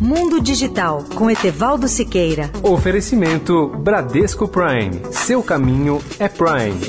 Mundo Digital com Etevaldo Siqueira. Oferecimento Bradesco Prime. Seu caminho é Prime.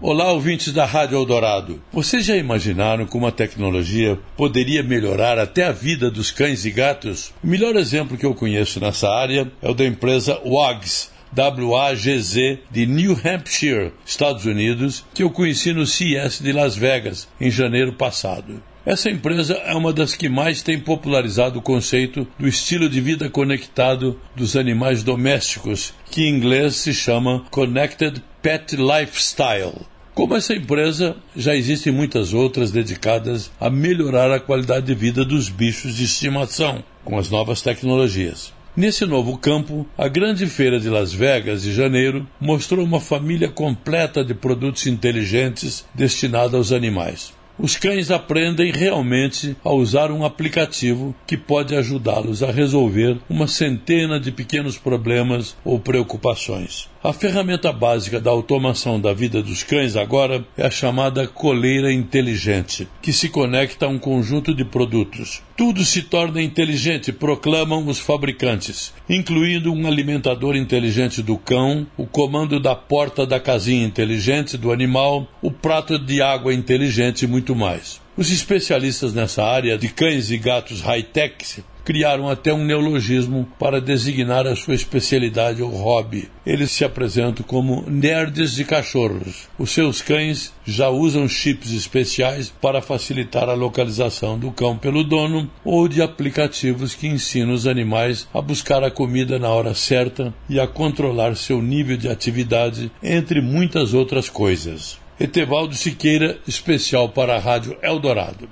Olá, ouvintes da Rádio Eldorado. Vocês já imaginaram como a tecnologia poderia melhorar até a vida dos cães e gatos? O melhor exemplo que eu conheço nessa área é o da empresa WAGS, WAGZ de New Hampshire, Estados Unidos, que eu conheci no CES de Las Vegas em janeiro passado. Essa empresa é uma das que mais tem popularizado o conceito do estilo de vida conectado dos animais domésticos, que em inglês se chama Connected Pet Lifestyle. Como essa empresa, já existem muitas outras dedicadas a melhorar a qualidade de vida dos bichos de estimação com as novas tecnologias. Nesse novo campo, a grande feira de Las Vegas de janeiro mostrou uma família completa de produtos inteligentes destinados aos animais. Os cães aprendem realmente a usar um aplicativo que pode ajudá-los a resolver uma centena de pequenos problemas ou preocupações. A ferramenta básica da automação da vida dos cães agora é a chamada coleira inteligente, que se conecta a um conjunto de produtos. Tudo se torna inteligente, proclamam os fabricantes, incluindo um alimentador inteligente do cão, o comando da porta da casinha inteligente do animal, o prato de água inteligente e muito mais. Os especialistas nessa área de cães e gatos high-tech criaram até um neologismo para designar a sua especialidade ou hobby. Eles se apresentam como nerds de cachorros. Os seus cães já usam chips especiais para facilitar a localização do cão pelo dono ou de aplicativos que ensinam os animais a buscar a comida na hora certa e a controlar seu nível de atividade, entre muitas outras coisas. Etevaldo Siqueira, especial para a Rádio Eldorado.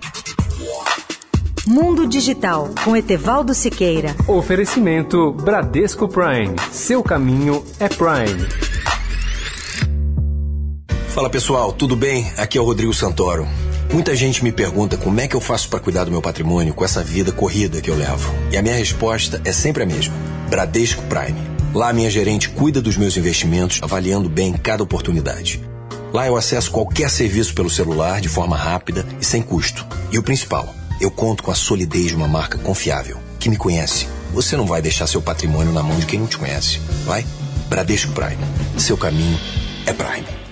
Mundo Digital com Etevaldo Siqueira. Oferecimento Bradesco Prime. Seu caminho é Prime. Fala pessoal, tudo bem? Aqui é o Rodrigo Santoro. Muita gente me pergunta como é que eu faço para cuidar do meu patrimônio com essa vida corrida que eu levo. E a minha resposta é sempre a mesma: Bradesco Prime. Lá, minha gerente cuida dos meus investimentos, avaliando bem cada oportunidade. Lá eu acesso qualquer serviço pelo celular de forma rápida e sem custo. E o principal, eu conto com a solidez de uma marca confiável, que me conhece. Você não vai deixar seu patrimônio na mão de quem não te conhece. Vai? Bradesco Prime. Seu caminho é Prime.